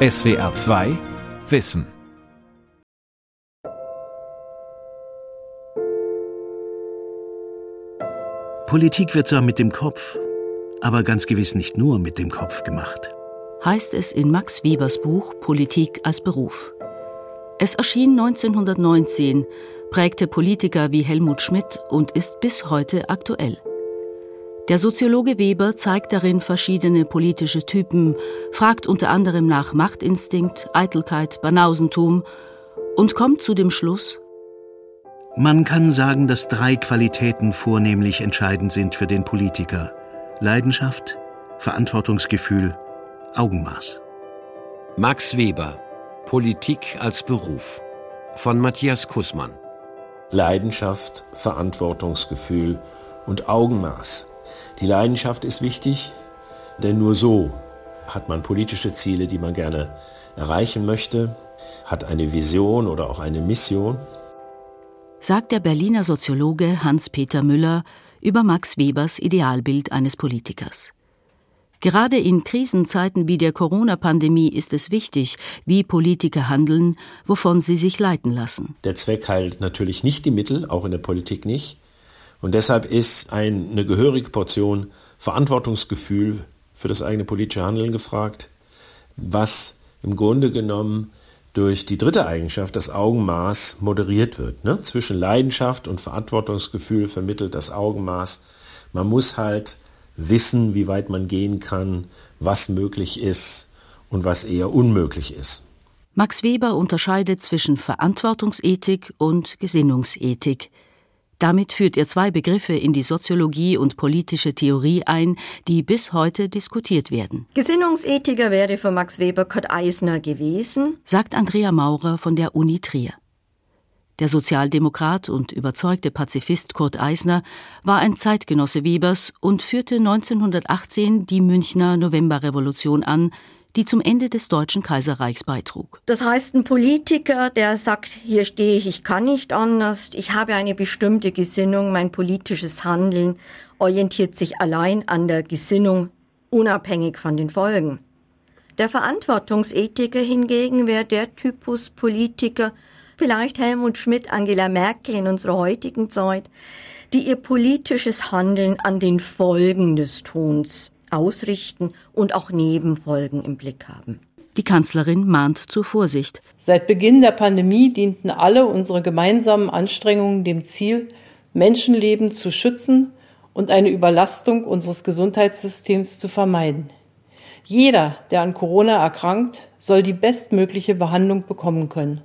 SWR 2 Wissen Politik wird zwar mit dem Kopf, aber ganz gewiss nicht nur mit dem Kopf gemacht. Heißt es in Max Webers Buch Politik als Beruf. Es erschien 1919, prägte Politiker wie Helmut Schmidt und ist bis heute aktuell. Der Soziologe Weber zeigt darin verschiedene politische Typen, fragt unter anderem nach Machtinstinkt, Eitelkeit, Banausentum und kommt zu dem Schluss, man kann sagen, dass drei Qualitäten vornehmlich entscheidend sind für den Politiker. Leidenschaft, Verantwortungsgefühl, Augenmaß. Max Weber, Politik als Beruf von Matthias Kussmann. Leidenschaft, Verantwortungsgefühl und Augenmaß. Die Leidenschaft ist wichtig, denn nur so hat man politische Ziele, die man gerne erreichen möchte, hat eine Vision oder auch eine Mission. Sagt der Berliner Soziologe Hans-Peter Müller über Max Webers Idealbild eines Politikers. Gerade in Krisenzeiten wie der Corona-Pandemie ist es wichtig, wie Politiker handeln, wovon sie sich leiten lassen. Der Zweck heilt natürlich nicht die Mittel, auch in der Politik nicht. Und deshalb ist eine gehörige Portion Verantwortungsgefühl für das eigene politische Handeln gefragt, was im Grunde genommen durch die dritte Eigenschaft, das Augenmaß, moderiert wird. Ne? Zwischen Leidenschaft und Verantwortungsgefühl vermittelt das Augenmaß. Man muss halt wissen, wie weit man gehen kann, was möglich ist und was eher unmöglich ist. Max Weber unterscheidet zwischen Verantwortungsethik und Gesinnungsethik. Damit führt er zwei Begriffe in die Soziologie und politische Theorie ein, die bis heute diskutiert werden. Gesinnungsethiker wäre für Max Weber Kurt Eisner gewesen, sagt Andrea Maurer von der Uni Trier. Der Sozialdemokrat und überzeugte Pazifist Kurt Eisner war ein Zeitgenosse Webers und führte 1918 die Münchner Novemberrevolution an, die zum Ende des Deutschen Kaiserreichs beitrug. Das heißt, ein Politiker, der sagt, hier stehe ich, ich kann nicht anders, ich habe eine bestimmte Gesinnung, mein politisches Handeln orientiert sich allein an der Gesinnung, unabhängig von den Folgen. Der Verantwortungsethiker hingegen wäre der Typus Politiker, vielleicht Helmut Schmidt, Angela Merkel in unserer heutigen Zeit, die ihr politisches Handeln an den Folgen des Tuns ausrichten und auch Nebenfolgen im Blick haben. Die Kanzlerin mahnt zur Vorsicht. Seit Beginn der Pandemie dienten alle unsere gemeinsamen Anstrengungen dem Ziel, Menschenleben zu schützen und eine Überlastung unseres Gesundheitssystems zu vermeiden. Jeder, der an Corona erkrankt, soll die bestmögliche Behandlung bekommen können.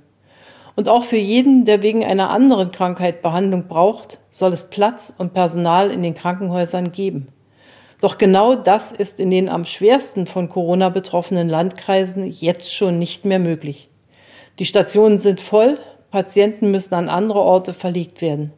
Und auch für jeden, der wegen einer anderen Krankheit Behandlung braucht, soll es Platz und Personal in den Krankenhäusern geben. Doch genau das ist in den am schwersten von Corona betroffenen Landkreisen jetzt schon nicht mehr möglich. Die Stationen sind voll, Patienten müssen an andere Orte verlegt werden.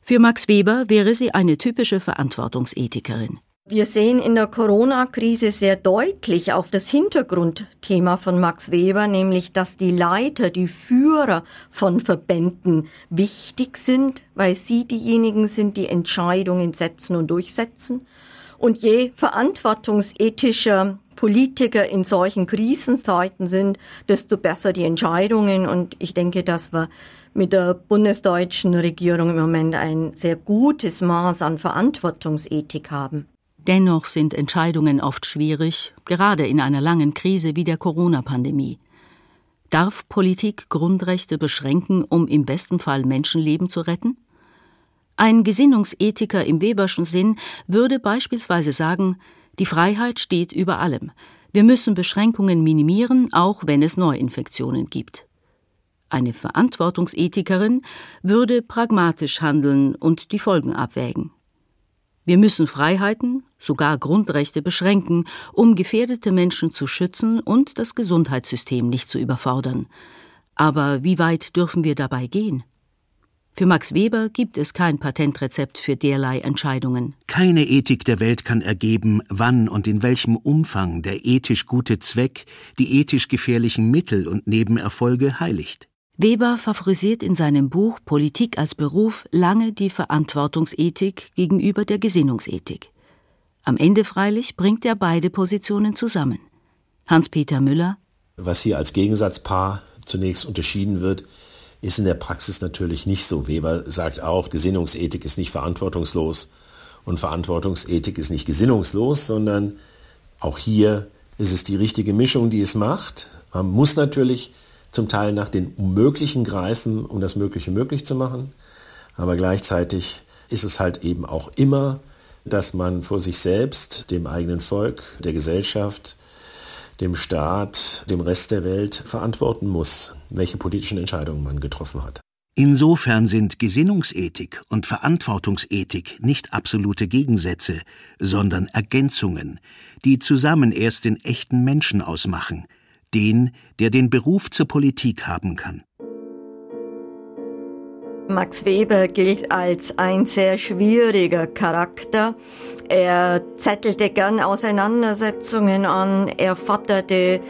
Für Max Weber wäre sie eine typische Verantwortungsethikerin. Wir sehen in der Corona-Krise sehr deutlich auch das Hintergrundthema von Max Weber, nämlich dass die Leiter, die Führer von Verbänden wichtig sind, weil sie diejenigen sind, die Entscheidungen setzen und durchsetzen. Und je verantwortungsethischer Politiker in solchen Krisenzeiten sind, desto besser die Entscheidungen. Und ich denke, dass wir mit der bundesdeutschen Regierung im Moment ein sehr gutes Maß an Verantwortungsethik haben. Dennoch sind Entscheidungen oft schwierig, gerade in einer langen Krise wie der Corona-Pandemie. Darf Politik Grundrechte beschränken, um im besten Fall Menschenleben zu retten? Ein Gesinnungsethiker im Weberschen Sinn würde beispielsweise sagen, die Freiheit steht über allem. Wir müssen Beschränkungen minimieren, auch wenn es Neuinfektionen gibt. Eine Verantwortungsethikerin würde pragmatisch handeln und die Folgen abwägen. Wir müssen Freiheiten, sogar Grundrechte beschränken, um gefährdete Menschen zu schützen und das Gesundheitssystem nicht zu überfordern. Aber wie weit dürfen wir dabei gehen? Für Max Weber gibt es kein Patentrezept für derlei Entscheidungen. Keine Ethik der Welt kann ergeben, wann und in welchem Umfang der ethisch gute Zweck die ethisch gefährlichen Mittel und Nebenerfolge heiligt. Weber favorisiert in seinem Buch Politik als Beruf lange die Verantwortungsethik gegenüber der Gesinnungsethik. Am Ende freilich bringt er beide Positionen zusammen. Hans-Peter Müller Was hier als Gegensatzpaar zunächst unterschieden wird, ist in der Praxis natürlich nicht so. Weber sagt auch, Gesinnungsethik ist nicht verantwortungslos und Verantwortungsethik ist nicht gesinnungslos, sondern auch hier ist es die richtige Mischung, die es macht. Man muss natürlich zum Teil nach den Unmöglichen greifen, um das Mögliche möglich zu machen. Aber gleichzeitig ist es halt eben auch immer, dass man vor sich selbst, dem eigenen Volk, der Gesellschaft, dem Staat, dem Rest der Welt verantworten muss, welche politischen Entscheidungen man getroffen hat. Insofern sind Gesinnungsethik und Verantwortungsethik nicht absolute Gegensätze, sondern Ergänzungen, die zusammen erst den echten Menschen ausmachen, den, der den Beruf zur Politik haben kann. Max Weber gilt als ein sehr schwieriger Charakter. Er zettelte gern Auseinandersetzungen an, er forderte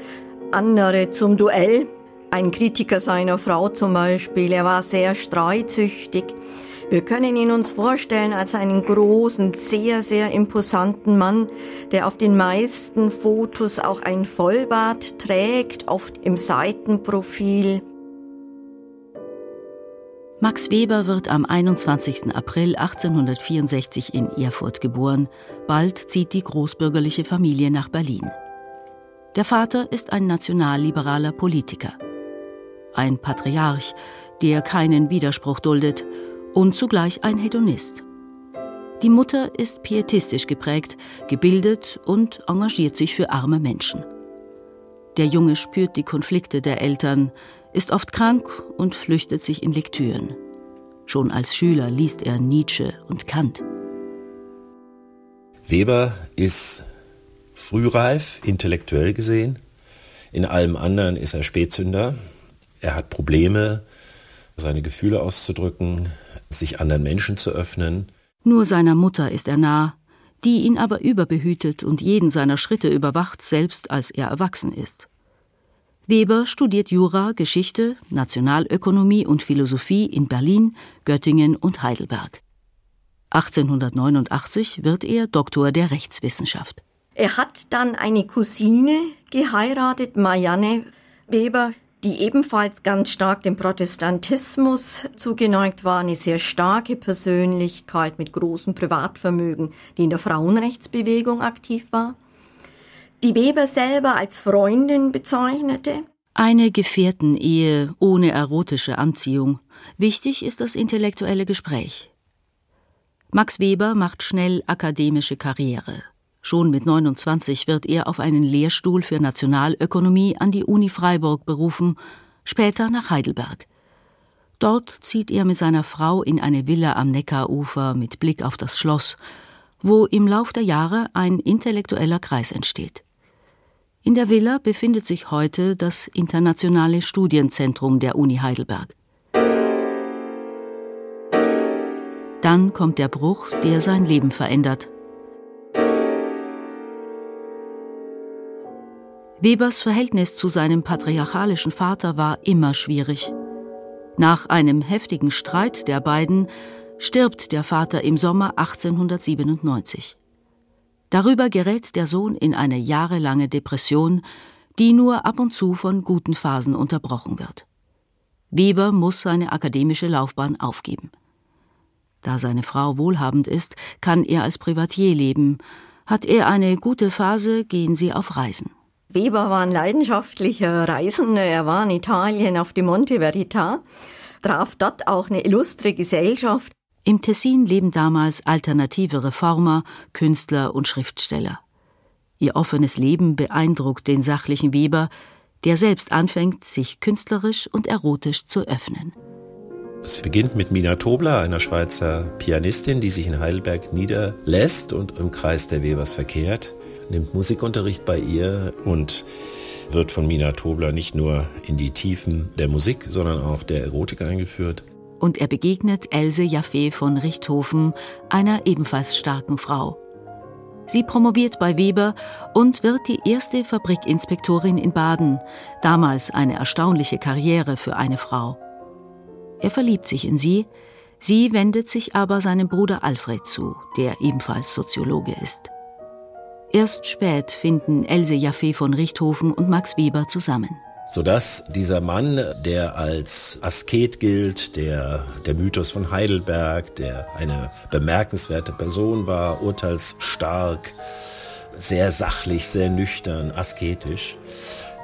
andere zum Duell, ein Kritiker seiner Frau zum Beispiel. Er war sehr streitsüchtig. Wir können ihn uns vorstellen als einen großen, sehr, sehr imposanten Mann, der auf den meisten Fotos auch ein Vollbart trägt, oft im Seitenprofil. Max Weber wird am 21. April 1864 in Erfurt geboren. Bald zieht die großbürgerliche Familie nach Berlin. Der Vater ist ein nationalliberaler Politiker ein Patriarch, der keinen Widerspruch duldet und zugleich ein Hedonist. Die Mutter ist pietistisch geprägt, gebildet und engagiert sich für arme Menschen. Der Junge spürt die Konflikte der Eltern, ist oft krank und flüchtet sich in Lektüren. Schon als Schüler liest er Nietzsche und Kant. Weber ist frühreif, intellektuell gesehen. In allem anderen ist er Spätzünder. Er hat Probleme, seine Gefühle auszudrücken, sich anderen Menschen zu öffnen. Nur seiner Mutter ist er nah, die ihn aber überbehütet und jeden seiner Schritte überwacht, selbst als er erwachsen ist. Weber studiert Jura, Geschichte, Nationalökonomie und Philosophie in Berlin, Göttingen und Heidelberg. 1889 wird er Doktor der Rechtswissenschaft. Er hat dann eine Cousine geheiratet, Marianne Weber, die ebenfalls ganz stark dem Protestantismus zugeneigt war, eine sehr starke Persönlichkeit mit großem Privatvermögen, die in der Frauenrechtsbewegung aktiv war, die Weber selber als Freundin bezeichnete. Eine Gefährtenehe ohne erotische Anziehung. Wichtig ist das intellektuelle Gespräch. Max Weber macht schnell akademische Karriere. Schon mit 29 wird er auf einen Lehrstuhl für Nationalökonomie an die Uni Freiburg berufen, später nach Heidelberg. Dort zieht er mit seiner Frau in eine Villa am Neckarufer mit Blick auf das Schloss, wo im Lauf der Jahre ein intellektueller Kreis entsteht. In der Villa befindet sich heute das internationale Studienzentrum der Uni Heidelberg. Dann kommt der Bruch, der sein Leben verändert. Webers Verhältnis zu seinem patriarchalischen Vater war immer schwierig. Nach einem heftigen Streit der beiden stirbt der Vater im Sommer 1897. Darüber gerät der Sohn in eine jahrelange Depression, die nur ab und zu von guten Phasen unterbrochen wird. Weber muss seine akademische Laufbahn aufgeben. Da seine Frau wohlhabend ist, kann er als Privatier leben. Hat er eine gute Phase, gehen sie auf Reisen. Weber war ein leidenschaftlicher Reisender. Er war in Italien auf dem Monte Verita, traf dort auch eine illustre Gesellschaft. Im Tessin leben damals alternative Reformer, Künstler und Schriftsteller. Ihr offenes Leben beeindruckt den sachlichen Weber, der selbst anfängt, sich künstlerisch und erotisch zu öffnen. Es beginnt mit Mina Tobler, einer Schweizer Pianistin, die sich in Heidelberg niederlässt und im Kreis der Webers verkehrt nimmt Musikunterricht bei ihr und wird von Mina Tobler nicht nur in die Tiefen der Musik, sondern auch der Erotik eingeführt. Und er begegnet Else Jaffe von Richthofen, einer ebenfalls starken Frau. Sie promoviert bei Weber und wird die erste Fabrikinspektorin in Baden, damals eine erstaunliche Karriere für eine Frau. Er verliebt sich in sie, sie wendet sich aber seinem Bruder Alfred zu, der ebenfalls Soziologe ist. Erst spät finden Else Jaffe von Richthofen und Max Weber zusammen sodass dieser Mann, der als Asket gilt, der der Mythos von Heidelberg, der eine bemerkenswerte Person war, urteilsstark, sehr sachlich, sehr nüchtern, asketisch,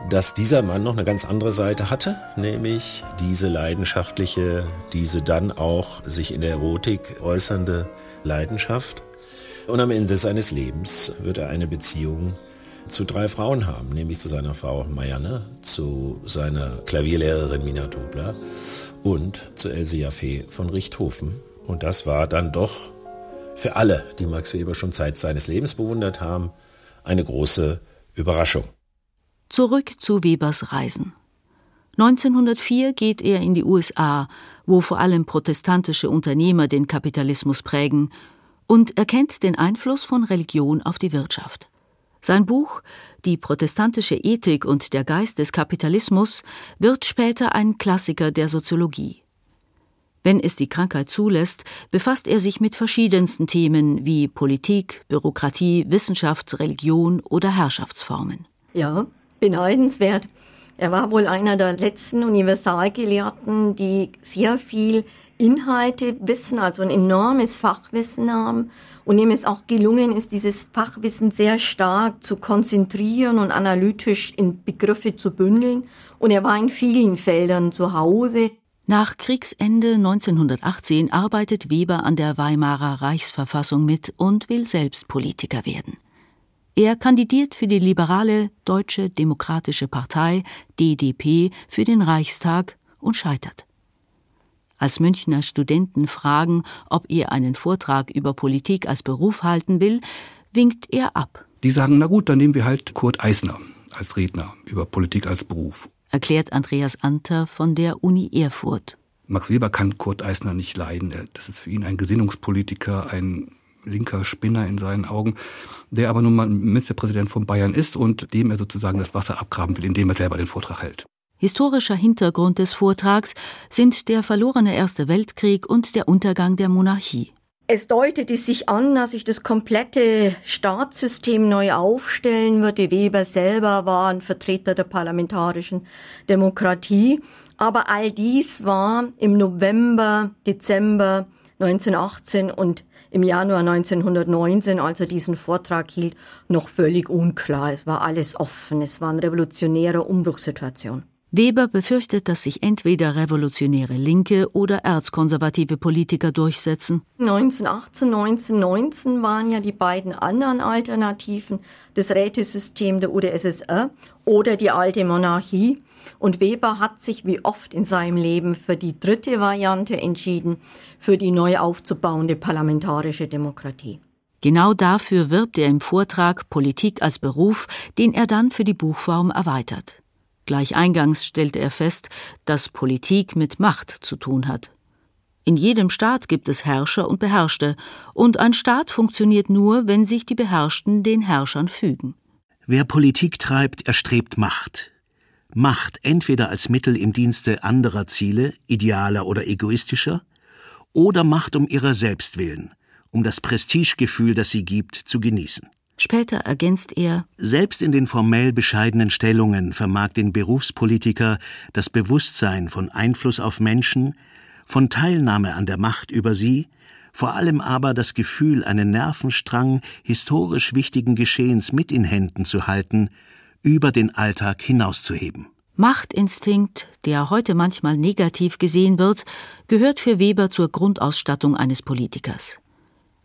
dass dieser Mann noch eine ganz andere Seite hatte, nämlich diese leidenschaftliche, diese dann auch sich in der Erotik äußernde Leidenschaft. Und am Ende seines Lebens wird er eine Beziehung zu drei Frauen haben, nämlich zu seiner Frau Marianne, zu seiner Klavierlehrerin Mina Tobler und zu Else Jaffe von Richthofen. Und das war dann doch für alle, die Max Weber schon Zeit seines Lebens bewundert haben, eine große Überraschung. Zurück zu Webers Reisen. 1904 geht er in die USA, wo vor allem protestantische Unternehmer den Kapitalismus prägen, und erkennt den Einfluss von Religion auf die Wirtschaft. Sein Buch Die protestantische Ethik und der Geist des Kapitalismus wird später ein Klassiker der Soziologie. Wenn es die Krankheit zulässt, befasst er sich mit verschiedensten Themen wie Politik, Bürokratie, Wissenschaft, Religion oder Herrschaftsformen. Ja, beneidenswert. Er war wohl einer der letzten Universalgelehrten, die sehr viel Inhalte wissen, also ein enormes Fachwissen haben und ihm es auch gelungen ist, dieses Fachwissen sehr stark zu konzentrieren und analytisch in Begriffe zu bündeln. Und er war in vielen Feldern zu Hause. Nach Kriegsende 1918 arbeitet Weber an der Weimarer Reichsverfassung mit und will selbst Politiker werden. Er kandidiert für die liberale Deutsche Demokratische Partei DDP für den Reichstag und scheitert. Als Münchner Studenten fragen, ob er einen Vortrag über Politik als Beruf halten will, winkt er ab. Die sagen, na gut, dann nehmen wir halt Kurt Eisner als Redner über Politik als Beruf. Erklärt Andreas Anter von der Uni Erfurt. Max Weber kann Kurt Eisner nicht leiden. Das ist für ihn ein Gesinnungspolitiker, ein linker Spinner in seinen Augen, der aber nun mal Ministerpräsident von Bayern ist und dem er sozusagen das Wasser abgraben will, indem er selber den Vortrag hält. Historischer Hintergrund des Vortrags sind der verlorene Erste Weltkrieg und der Untergang der Monarchie. Es deutete sich an, dass sich das komplette Staatssystem neu aufstellen würde. Weber selber war ein Vertreter der parlamentarischen Demokratie. Aber all dies war im November, Dezember 1918 und im Januar 1919, als er diesen Vortrag hielt, noch völlig unklar. Es war alles offen. Es war eine revolutionäre Umbruchssituation. Weber befürchtet, dass sich entweder revolutionäre Linke oder erzkonservative Politiker durchsetzen. 1918, 1919 waren ja die beiden anderen Alternativen, das Rätesystem der UdSSR oder die alte Monarchie. Und Weber hat sich wie oft in seinem Leben für die dritte Variante entschieden, für die neu aufzubauende parlamentarische Demokratie. Genau dafür wirbt er im Vortrag Politik als Beruf, den er dann für die Buchform erweitert. Gleich eingangs stellte er fest, dass Politik mit Macht zu tun hat. In jedem Staat gibt es Herrscher und Beherrschte, und ein Staat funktioniert nur, wenn sich die Beherrschten den Herrschern fügen. Wer Politik treibt, erstrebt Macht. Macht entweder als Mittel im Dienste anderer Ziele, idealer oder egoistischer, oder Macht um ihrer selbst willen, um das Prestigegefühl, das sie gibt, zu genießen. Später ergänzt er Selbst in den formell bescheidenen Stellungen vermag den Berufspolitiker das Bewusstsein von Einfluss auf Menschen, von Teilnahme an der Macht über sie, vor allem aber das Gefühl, einen Nervenstrang historisch wichtigen Geschehens mit in Händen zu halten, über den Alltag hinauszuheben. Machtinstinkt, der heute manchmal negativ gesehen wird, gehört für Weber zur Grundausstattung eines Politikers.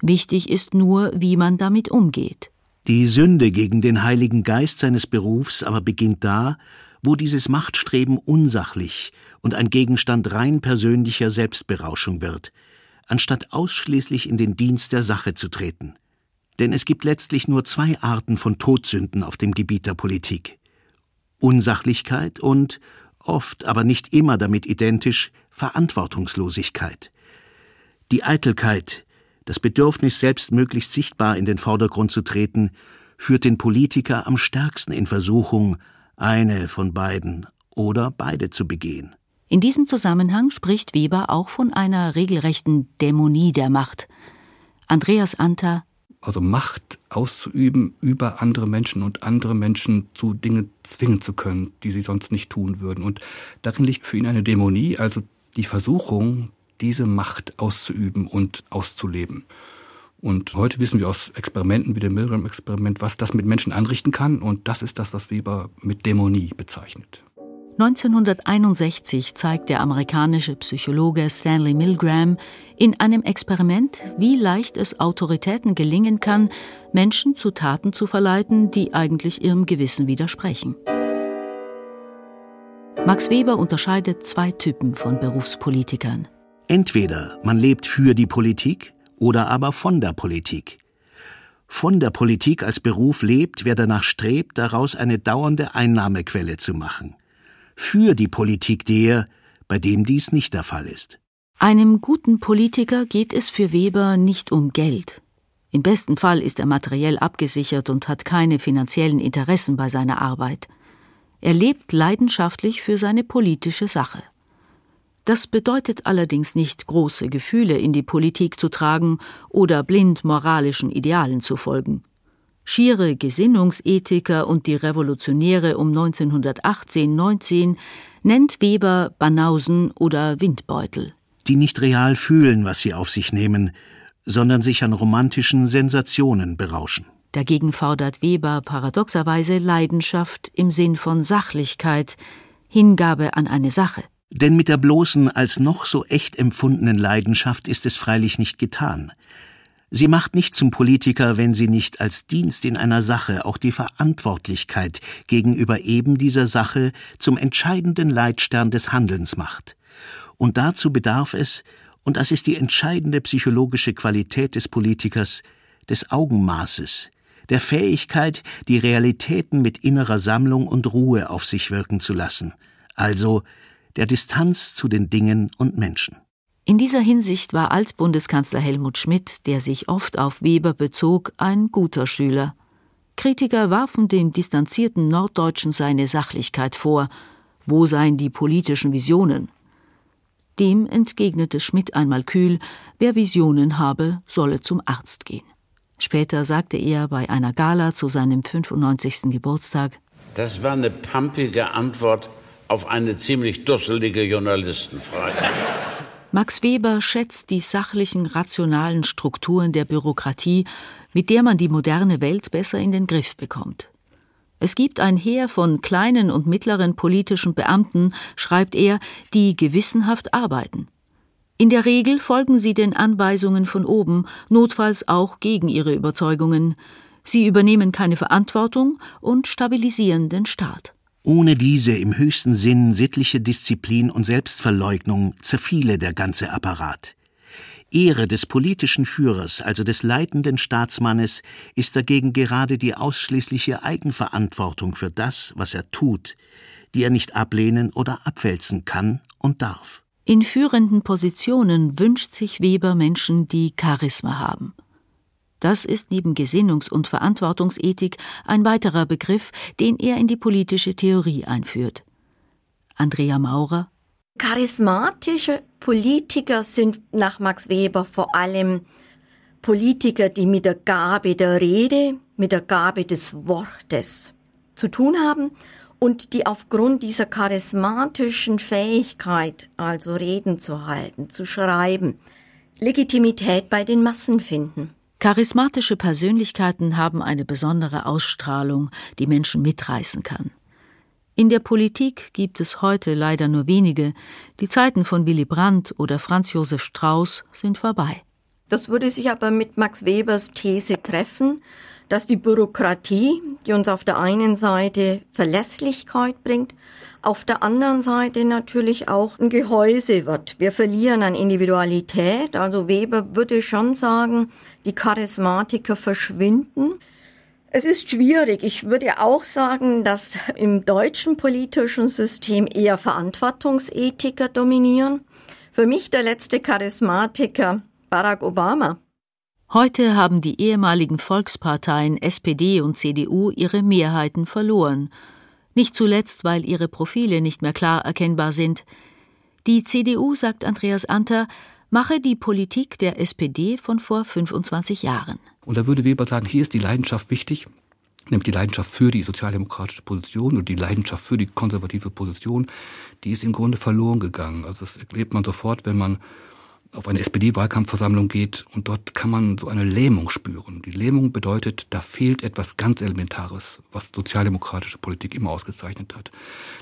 Wichtig ist nur, wie man damit umgeht. Die Sünde gegen den Heiligen Geist seines Berufs aber beginnt da, wo dieses Machtstreben unsachlich und ein Gegenstand rein persönlicher Selbstberauschung wird, anstatt ausschließlich in den Dienst der Sache zu treten. Denn es gibt letztlich nur zwei Arten von Todsünden auf dem Gebiet der Politik. Unsachlichkeit und, oft aber nicht immer damit identisch, Verantwortungslosigkeit. Die Eitelkeit, das Bedürfnis, selbst möglichst sichtbar in den Vordergrund zu treten, führt den Politiker am stärksten in Versuchung, eine von beiden oder beide zu begehen. In diesem Zusammenhang spricht Weber auch von einer regelrechten Dämonie der Macht. Andreas Anta also Macht auszuüben über andere Menschen und andere Menschen zu Dingen zwingen zu können, die sie sonst nicht tun würden. Und darin liegt für ihn eine Dämonie, also die Versuchung, diese Macht auszuüben und auszuleben. Und heute wissen wir aus Experimenten wie dem Milgram-Experiment, was das mit Menschen anrichten kann. Und das ist das, was Weber mit Dämonie bezeichnet. 1961 zeigt der amerikanische Psychologe Stanley Milgram in einem Experiment, wie leicht es Autoritäten gelingen kann, Menschen zu Taten zu verleiten, die eigentlich ihrem Gewissen widersprechen. Max Weber unterscheidet zwei Typen von Berufspolitikern. Entweder man lebt für die Politik oder aber von der Politik. Von der Politik als Beruf lebt, wer danach strebt, daraus eine dauernde Einnahmequelle zu machen für die Politik der, bei dem dies nicht der Fall ist. Einem guten Politiker geht es für Weber nicht um Geld. Im besten Fall ist er materiell abgesichert und hat keine finanziellen Interessen bei seiner Arbeit. Er lebt leidenschaftlich für seine politische Sache. Das bedeutet allerdings nicht, große Gefühle in die Politik zu tragen oder blind moralischen Idealen zu folgen. Schiere Gesinnungsethiker und die Revolutionäre um 1918-19 nennt Weber Banausen oder Windbeutel. Die nicht real fühlen, was sie auf sich nehmen, sondern sich an romantischen Sensationen berauschen. Dagegen fordert Weber paradoxerweise Leidenschaft im Sinn von Sachlichkeit, Hingabe an eine Sache. Denn mit der bloßen, als noch so echt empfundenen Leidenschaft ist es freilich nicht getan. Sie macht nicht zum Politiker, wenn sie nicht als Dienst in einer Sache auch die Verantwortlichkeit gegenüber eben dieser Sache zum entscheidenden Leitstern des Handelns macht. Und dazu bedarf es, und das ist die entscheidende psychologische Qualität des Politikers, des Augenmaßes, der Fähigkeit, die Realitäten mit innerer Sammlung und Ruhe auf sich wirken zu lassen, also der Distanz zu den Dingen und Menschen. In dieser Hinsicht war Altbundeskanzler Helmut Schmidt, der sich oft auf Weber bezog, ein guter Schüler. Kritiker warfen dem distanzierten Norddeutschen seine Sachlichkeit vor. Wo seien die politischen Visionen? Dem entgegnete Schmidt einmal kühl, wer Visionen habe, solle zum Arzt gehen. Später sagte er bei einer Gala zu seinem 95. Geburtstag: Das war eine pampige Antwort auf eine ziemlich dusselige Journalistenfrage. Max Weber schätzt die sachlichen, rationalen Strukturen der Bürokratie, mit der man die moderne Welt besser in den Griff bekommt. Es gibt ein Heer von kleinen und mittleren politischen Beamten, schreibt er, die gewissenhaft arbeiten. In der Regel folgen sie den Anweisungen von oben, notfalls auch gegen ihre Überzeugungen. Sie übernehmen keine Verantwortung und stabilisieren den Staat. Ohne diese im höchsten Sinn sittliche Disziplin und Selbstverleugnung zerfiele der ganze Apparat. Ehre des politischen Führers, also des leitenden Staatsmannes, ist dagegen gerade die ausschließliche Eigenverantwortung für das, was er tut, die er nicht ablehnen oder abwälzen kann und darf. In führenden Positionen wünscht sich Weber Menschen, die Charisma haben. Das ist neben Gesinnungs- und Verantwortungsethik ein weiterer Begriff, den er in die politische Theorie einführt. Andrea Maurer Charismatische Politiker sind nach Max Weber vor allem Politiker, die mit der Gabe der Rede, mit der Gabe des Wortes zu tun haben und die aufgrund dieser charismatischen Fähigkeit, also Reden zu halten, zu schreiben, Legitimität bei den Massen finden. Charismatische Persönlichkeiten haben eine besondere Ausstrahlung, die Menschen mitreißen kann. In der Politik gibt es heute leider nur wenige. Die Zeiten von Willy Brandt oder Franz Josef Strauß sind vorbei. Das würde sich aber mit Max Webers These treffen, dass die Bürokratie, die uns auf der einen Seite Verlässlichkeit bringt, auf der anderen Seite natürlich auch ein Gehäuse wird. Wir verlieren an Individualität. Also Weber würde schon sagen, die Charismatiker verschwinden. Es ist schwierig. Ich würde auch sagen, dass im deutschen politischen System eher Verantwortungsethiker dominieren. Für mich der letzte Charismatiker Barack Obama. Heute haben die ehemaligen Volksparteien SPD und CDU ihre Mehrheiten verloren nicht zuletzt, weil ihre Profile nicht mehr klar erkennbar sind. Die CDU, sagt Andreas Anter, mache die Politik der SPD von vor 25 Jahren. Und da würde Weber sagen, hier ist die Leidenschaft wichtig, nämlich die Leidenschaft für die sozialdemokratische Position und die Leidenschaft für die konservative Position, die ist im Grunde verloren gegangen. Also das erlebt man sofort, wenn man auf eine SPD-Wahlkampfversammlung geht und dort kann man so eine Lähmung spüren. Die Lähmung bedeutet, da fehlt etwas ganz Elementares, was sozialdemokratische Politik immer ausgezeichnet hat.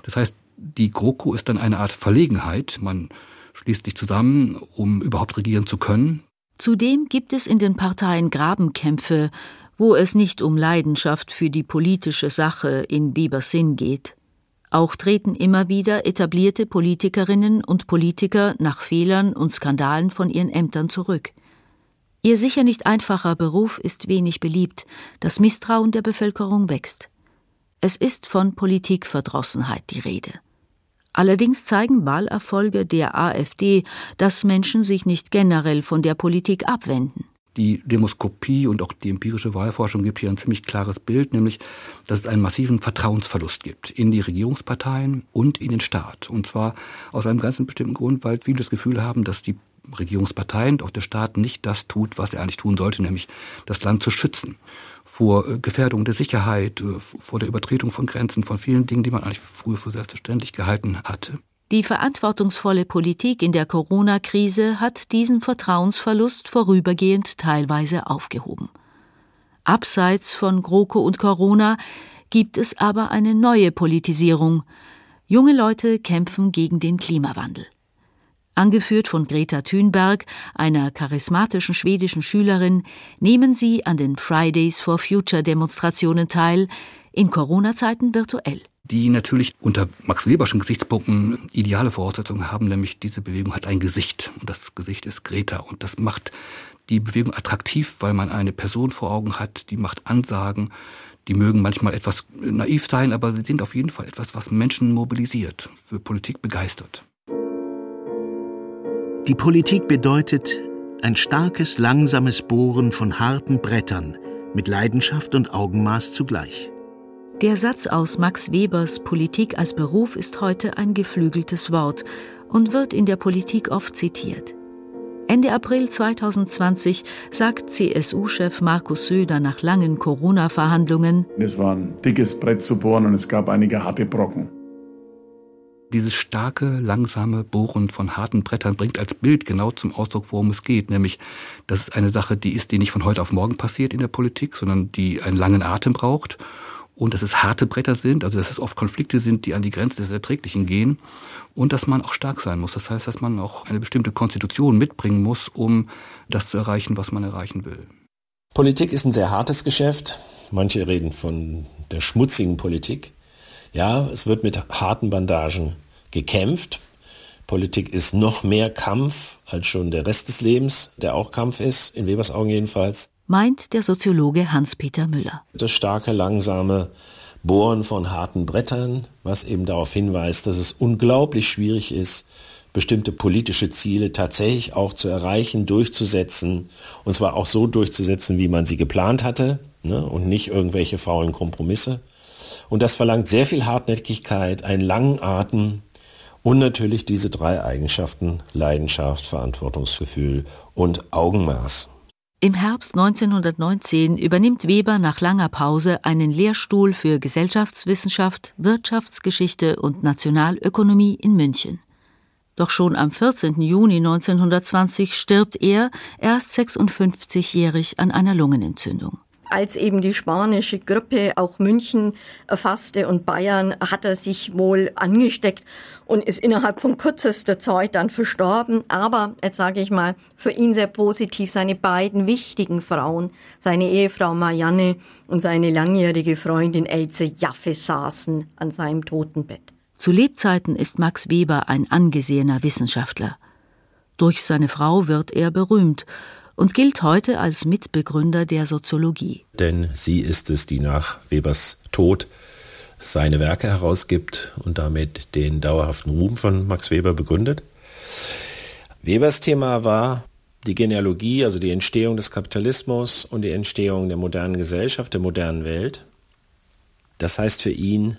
Das heißt, die GroKo ist dann eine Art Verlegenheit. Man schließt sich zusammen, um überhaupt regieren zu können. Zudem gibt es in den Parteien Grabenkämpfe, wo es nicht um Leidenschaft für die politische Sache in Bebers Sinn geht. Auch treten immer wieder etablierte Politikerinnen und Politiker nach Fehlern und Skandalen von ihren Ämtern zurück. Ihr sicher nicht einfacher Beruf ist wenig beliebt, das Misstrauen der Bevölkerung wächst. Es ist von Politikverdrossenheit die Rede. Allerdings zeigen Wahlerfolge der AfD, dass Menschen sich nicht generell von der Politik abwenden. Die Demoskopie und auch die empirische Wahlforschung gibt hier ein ziemlich klares Bild, nämlich, dass es einen massiven Vertrauensverlust gibt in die Regierungsparteien und in den Staat. Und zwar aus einem ganz bestimmten Grund, weil viele das Gefühl haben, dass die Regierungsparteien auch der Staat nicht das tut, was er eigentlich tun sollte, nämlich das Land zu schützen vor äh, Gefährdung der Sicherheit, äh, vor der Übertretung von Grenzen, von vielen Dingen, die man eigentlich früher für selbstverständlich gehalten hatte. Die verantwortungsvolle Politik in der Corona-Krise hat diesen Vertrauensverlust vorübergehend teilweise aufgehoben. Abseits von GroKo und Corona gibt es aber eine neue Politisierung. Junge Leute kämpfen gegen den Klimawandel. Angeführt von Greta Thunberg, einer charismatischen schwedischen Schülerin, nehmen sie an den Fridays for Future Demonstrationen teil, in Corona-Zeiten virtuell. Die natürlich unter Max Weberschen Gesichtspunkten ideale Voraussetzungen haben, nämlich diese Bewegung hat ein Gesicht. Und das Gesicht ist Greta. Und das macht die Bewegung attraktiv, weil man eine Person vor Augen hat, die macht Ansagen, die mögen manchmal etwas naiv sein, aber sie sind auf jeden Fall etwas, was Menschen mobilisiert, für Politik begeistert. Die Politik bedeutet ein starkes, langsames Bohren von harten Brettern mit Leidenschaft und Augenmaß zugleich. Der Satz aus Max Webers Politik als Beruf ist heute ein geflügeltes Wort und wird in der Politik oft zitiert. Ende April 2020 sagt CSU-Chef Markus Söder nach langen Corona-Verhandlungen: Es war ein dickes Brett zu bohren und es gab einige harte Brocken. Dieses starke, langsame Bohren von harten Brettern bringt als Bild genau zum Ausdruck, worum es geht, nämlich, dass es eine Sache, die ist, die nicht von heute auf morgen passiert in der Politik, sondern die einen langen Atem braucht und dass es harte Bretter sind, also dass es oft Konflikte sind, die an die Grenze des Erträglichen gehen und dass man auch stark sein muss. Das heißt, dass man auch eine bestimmte Konstitution mitbringen muss, um das zu erreichen, was man erreichen will. Politik ist ein sehr hartes Geschäft. Manche reden von der schmutzigen Politik. Ja, es wird mit harten Bandagen gekämpft. Politik ist noch mehr Kampf als schon der Rest des Lebens, der auch Kampf ist, in Webers Augen jedenfalls. Meint der Soziologe Hans-Peter Müller. Das starke, langsame Bohren von harten Brettern, was eben darauf hinweist, dass es unglaublich schwierig ist, bestimmte politische Ziele tatsächlich auch zu erreichen, durchzusetzen, und zwar auch so durchzusetzen, wie man sie geplant hatte, ne, und nicht irgendwelche faulen Kompromisse. Und das verlangt sehr viel Hartnäckigkeit, einen langen Atem und natürlich diese drei Eigenschaften Leidenschaft, Verantwortungsgefühl und Augenmaß. Im Herbst 1919 übernimmt Weber nach langer Pause einen Lehrstuhl für Gesellschaftswissenschaft, Wirtschaftsgeschichte und Nationalökonomie in München. Doch schon am 14. Juni 1920 stirbt er, erst 56-jährig, an einer Lungenentzündung als eben die spanische Grippe auch München erfasste und Bayern, hat er sich wohl angesteckt und ist innerhalb von kürzester Zeit dann verstorben. Aber, jetzt sage ich mal, für ihn sehr positiv, seine beiden wichtigen Frauen, seine Ehefrau Marianne und seine langjährige Freundin Elze Jaffe saßen an seinem Totenbett. Zu Lebzeiten ist Max Weber ein angesehener Wissenschaftler. Durch seine Frau wird er berühmt und gilt heute als Mitbegründer der Soziologie. Denn sie ist es, die nach Webers Tod seine Werke herausgibt und damit den dauerhaften Ruhm von Max Weber begründet. Webers Thema war die Genealogie, also die Entstehung des Kapitalismus und die Entstehung der modernen Gesellschaft, der modernen Welt. Das heißt für ihn,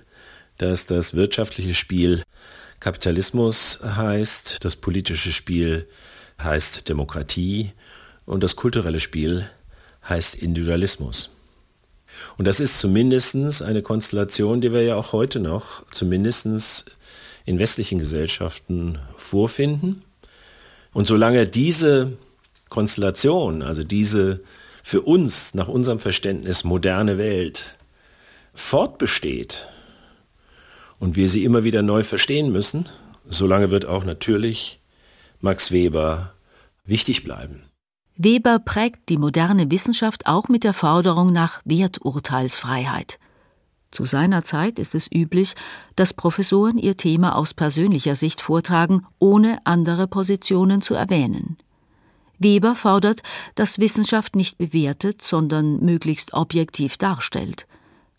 dass das wirtschaftliche Spiel Kapitalismus heißt, das politische Spiel heißt Demokratie und das kulturelle Spiel heißt Individualismus. Und das ist zumindest eine Konstellation, die wir ja auch heute noch zumindest in westlichen Gesellschaften vorfinden. Und solange diese Konstellation, also diese für uns nach unserem Verständnis moderne Welt fortbesteht und wir sie immer wieder neu verstehen müssen, solange wird auch natürlich Max Weber wichtig bleiben. Weber prägt die moderne Wissenschaft auch mit der Forderung nach Werturteilsfreiheit. Zu seiner Zeit ist es üblich, dass Professoren ihr Thema aus persönlicher Sicht vortragen, ohne andere Positionen zu erwähnen. Weber fordert, dass Wissenschaft nicht bewertet, sondern möglichst objektiv darstellt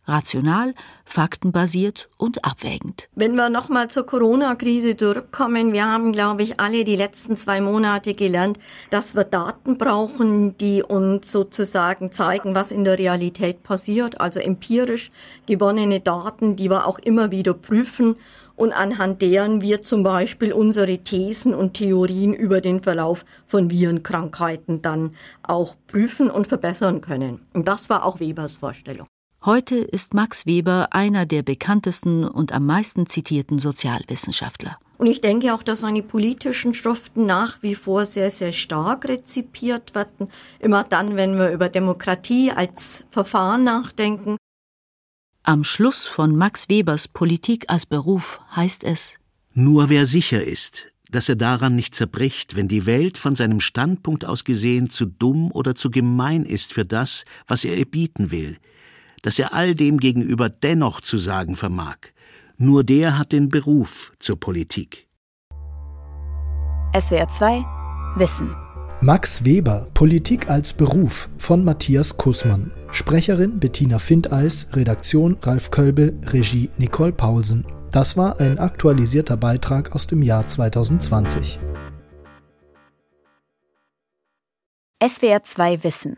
rational, faktenbasiert und abwägend. Wenn wir nochmal zur Corona-Krise zurückkommen, wir haben, glaube ich, alle die letzten zwei Monate gelernt, dass wir Daten brauchen, die uns sozusagen zeigen, was in der Realität passiert, also empirisch gewonnene Daten, die wir auch immer wieder prüfen und anhand deren wir zum Beispiel unsere Thesen und Theorien über den Verlauf von Virenkrankheiten dann auch prüfen und verbessern können. Und das war auch Webers Vorstellung. Heute ist Max Weber einer der bekanntesten und am meisten zitierten Sozialwissenschaftler. Und ich denke auch, dass seine politischen Schriften nach wie vor sehr, sehr stark rezipiert werden. Immer dann, wenn wir über Demokratie als Verfahren nachdenken. Am Schluss von Max Webers Politik als Beruf heißt es Nur wer sicher ist, dass er daran nicht zerbricht, wenn die Welt von seinem Standpunkt aus gesehen zu dumm oder zu gemein ist für das, was er ihr bieten will, dass er all dem gegenüber dennoch zu sagen vermag. Nur der hat den Beruf zur Politik. SWR 2 Wissen. Max Weber, Politik als Beruf von Matthias Kussmann. Sprecherin Bettina Findeis, Redaktion Ralf Kölbel, Regie Nicole Paulsen. Das war ein aktualisierter Beitrag aus dem Jahr 2020. SWR 2 Wissen.